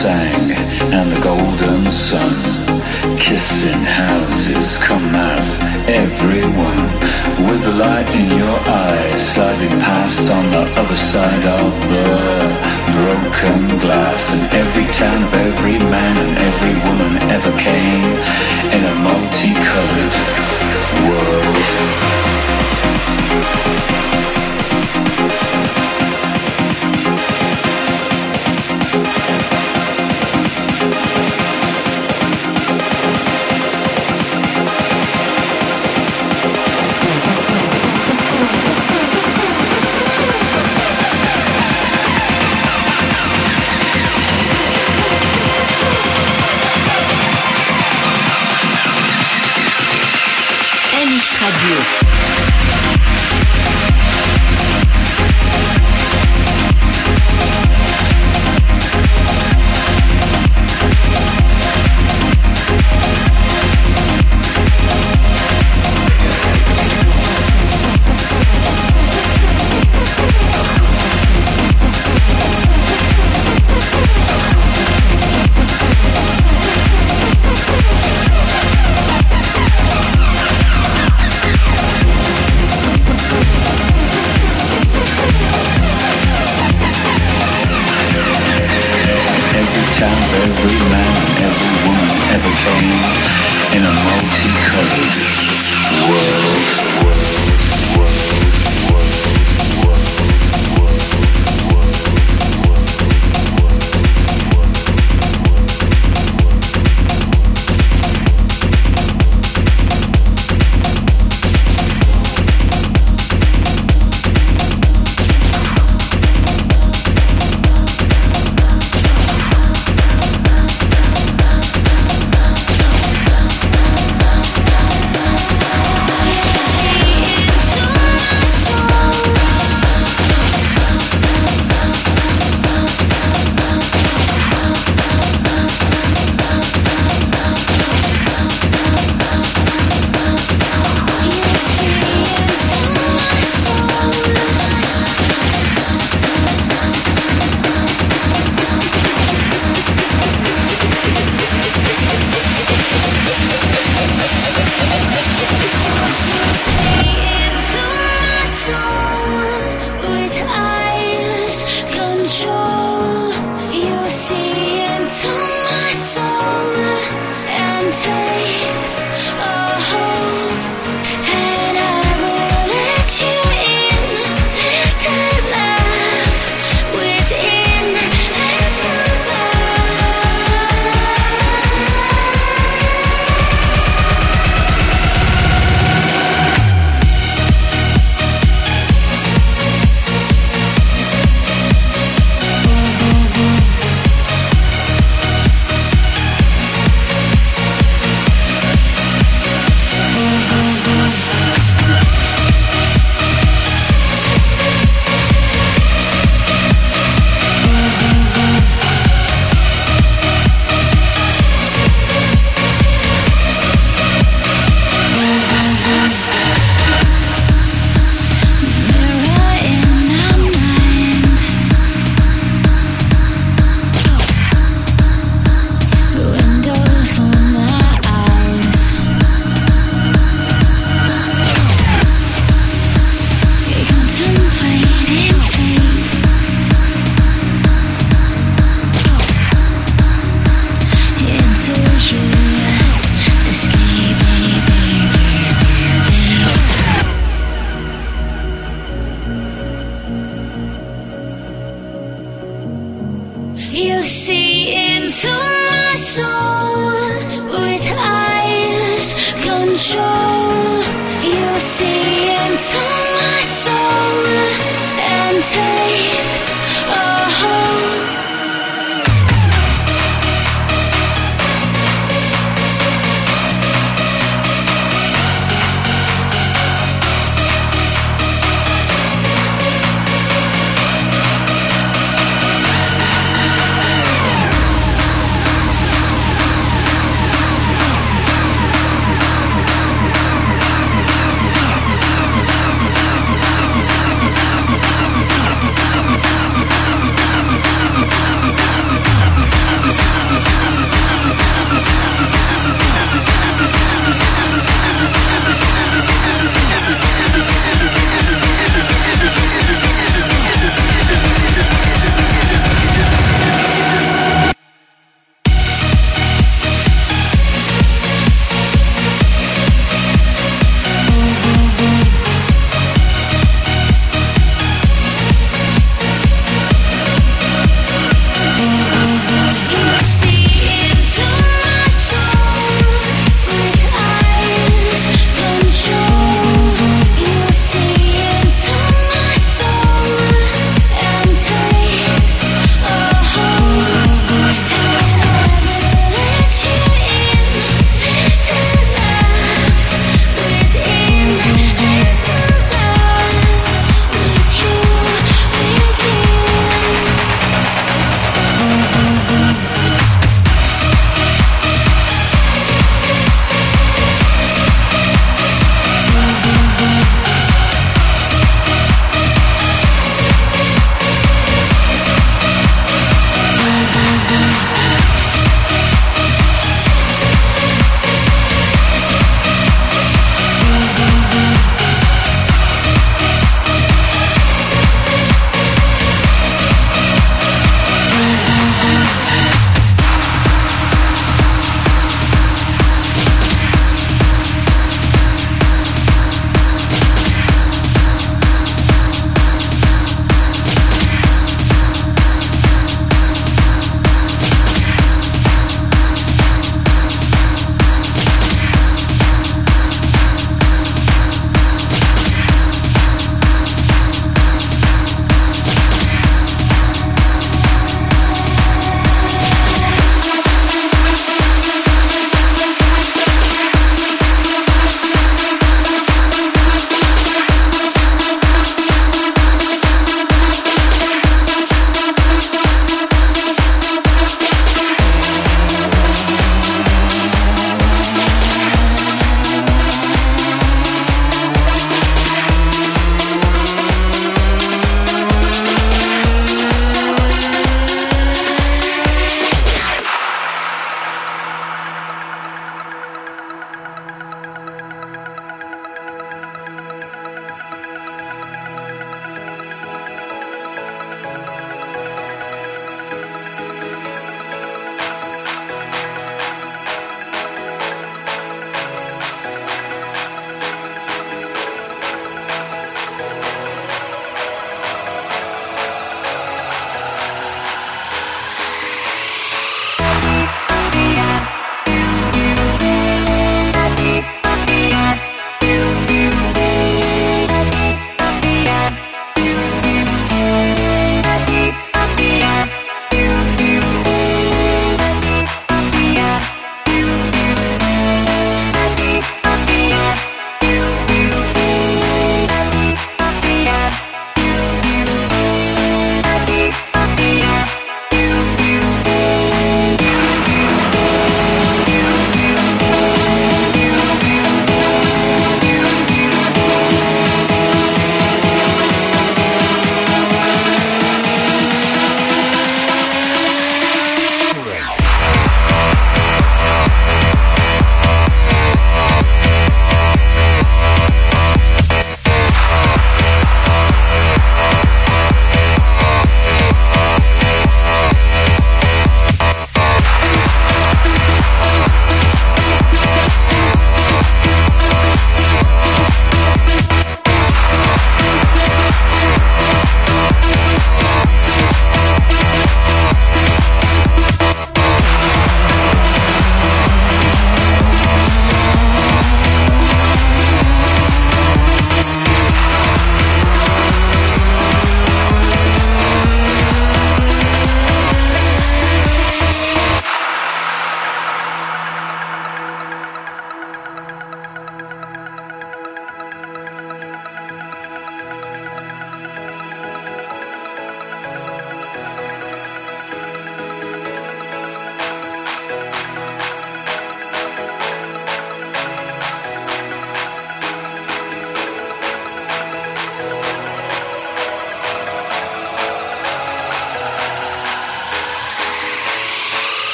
Sang, and the golden sun, kissing houses, come out, everyone, with the light in your eyes, sliding past on the other side of the broken glass, and every town of every man and every woman ever came in a multicolored world.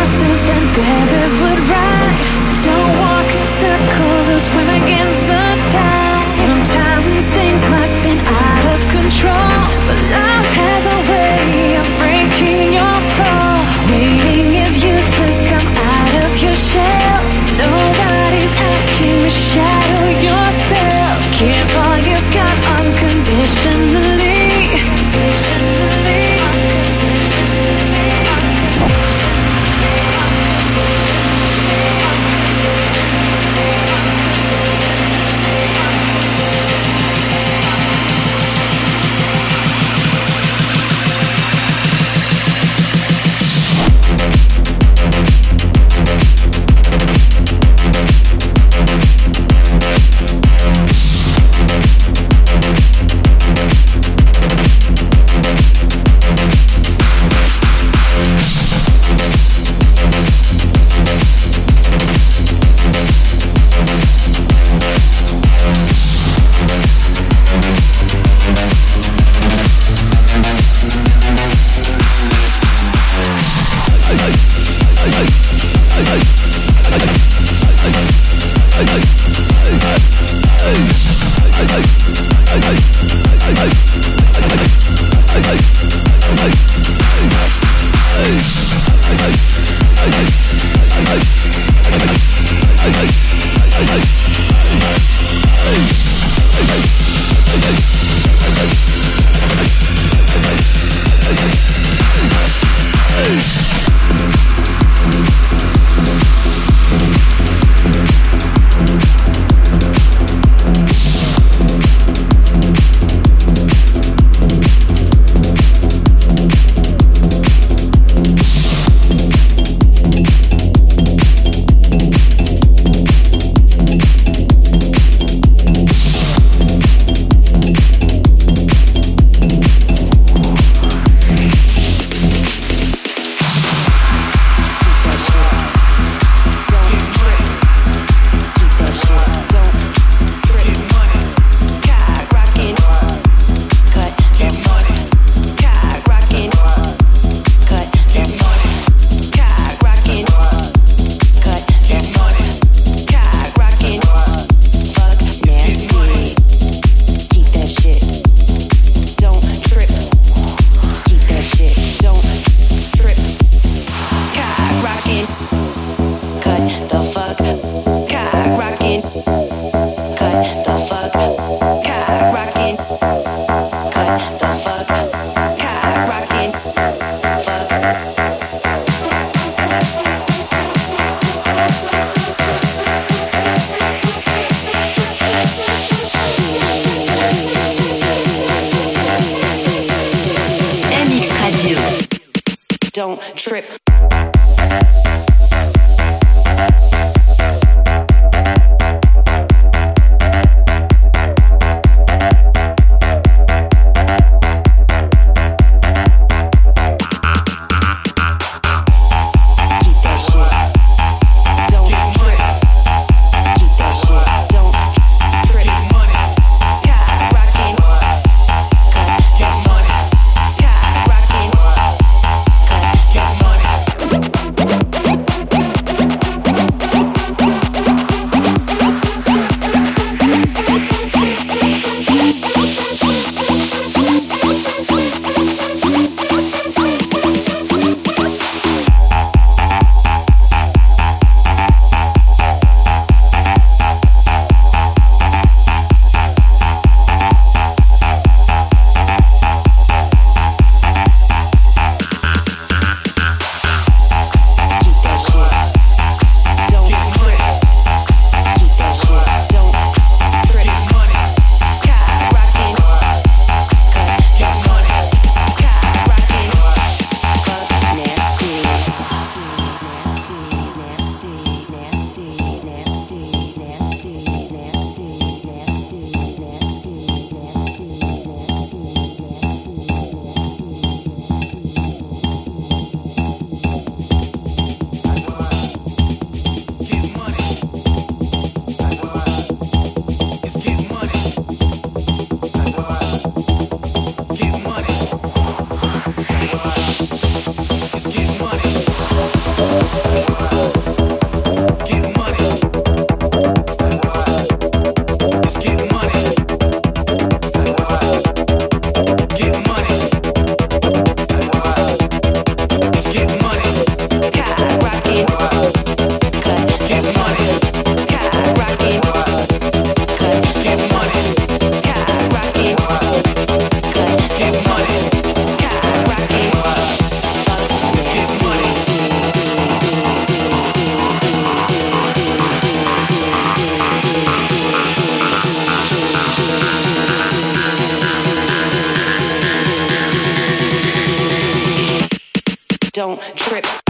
horses than beggars would ride. don't trip.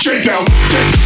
Shake down.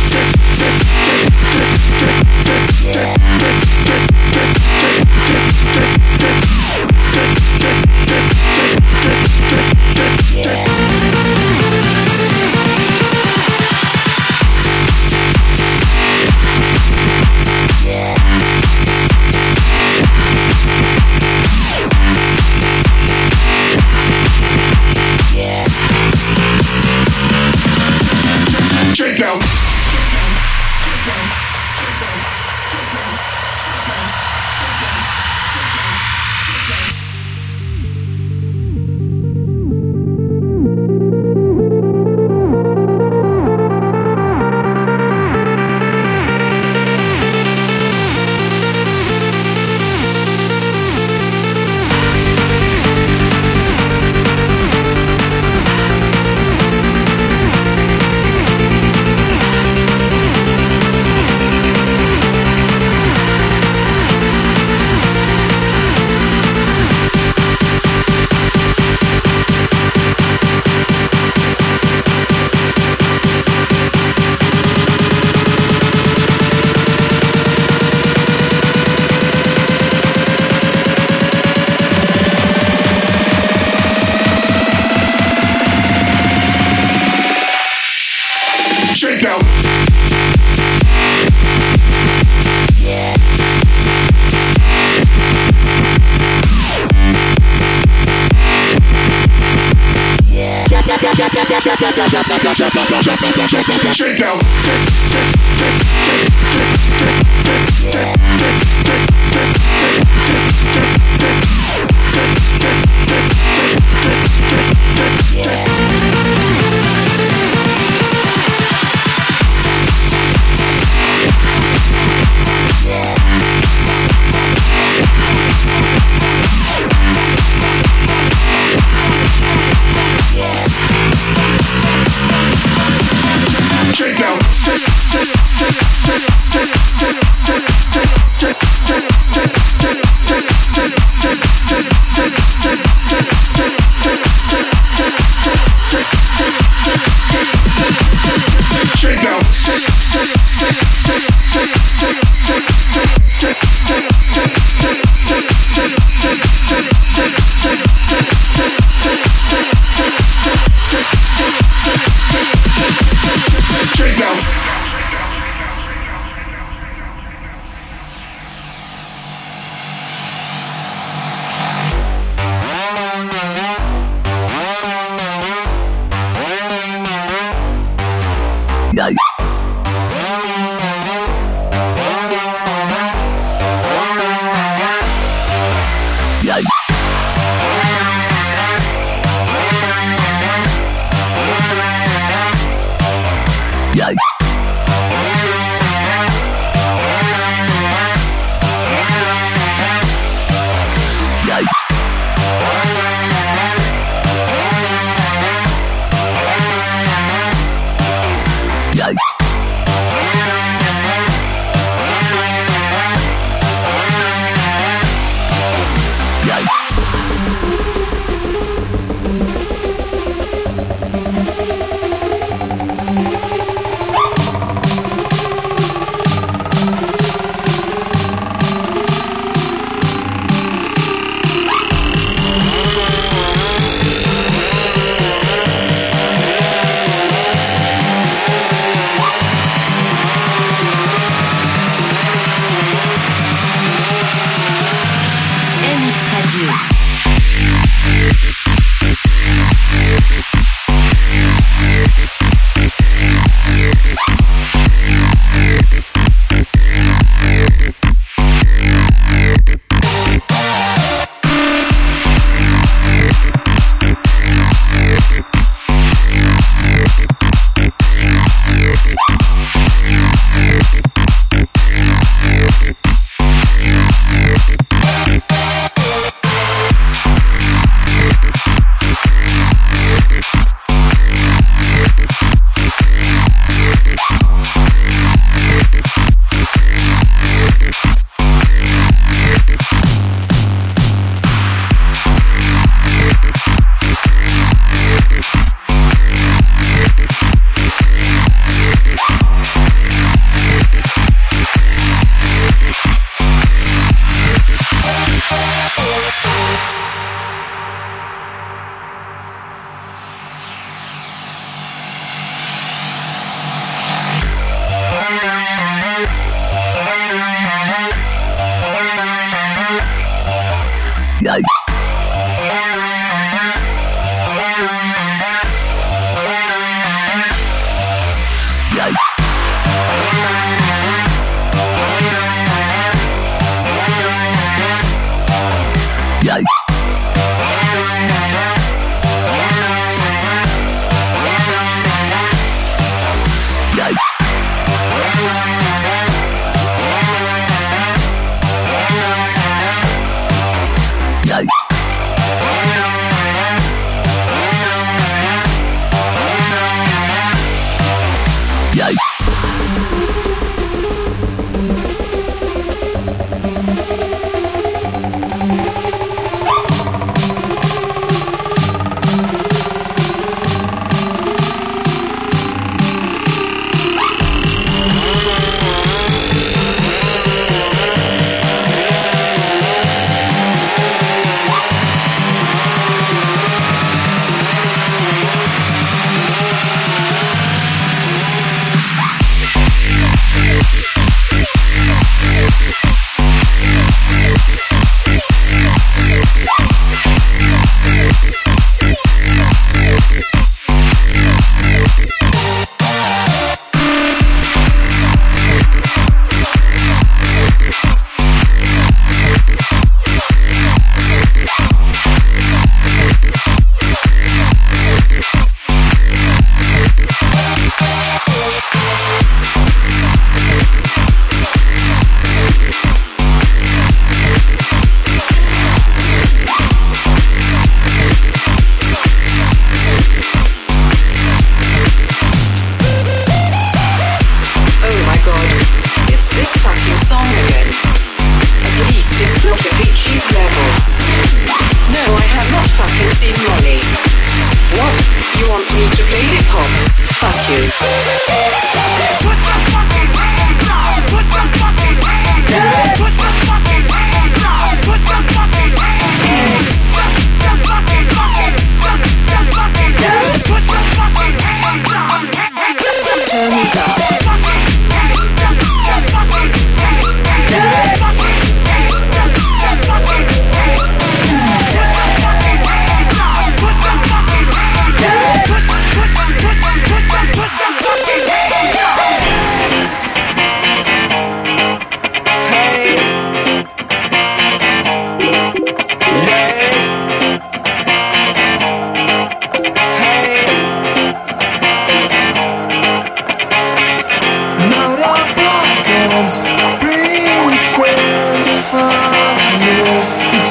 Yeah.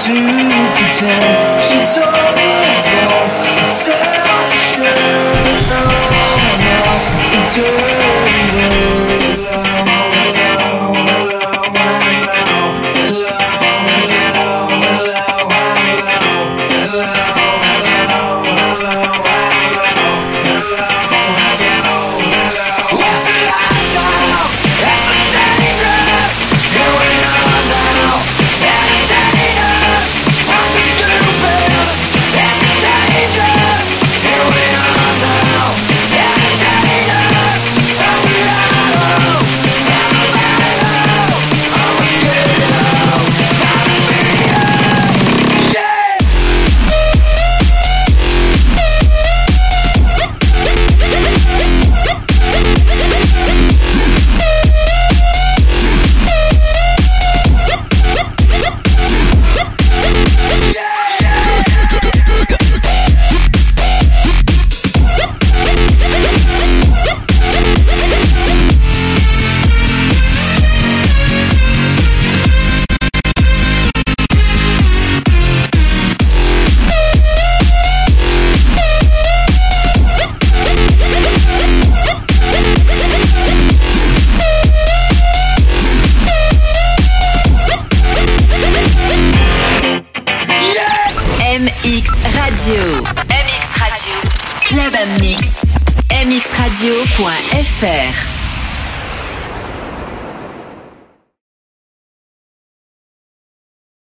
Club she's mxradio.fr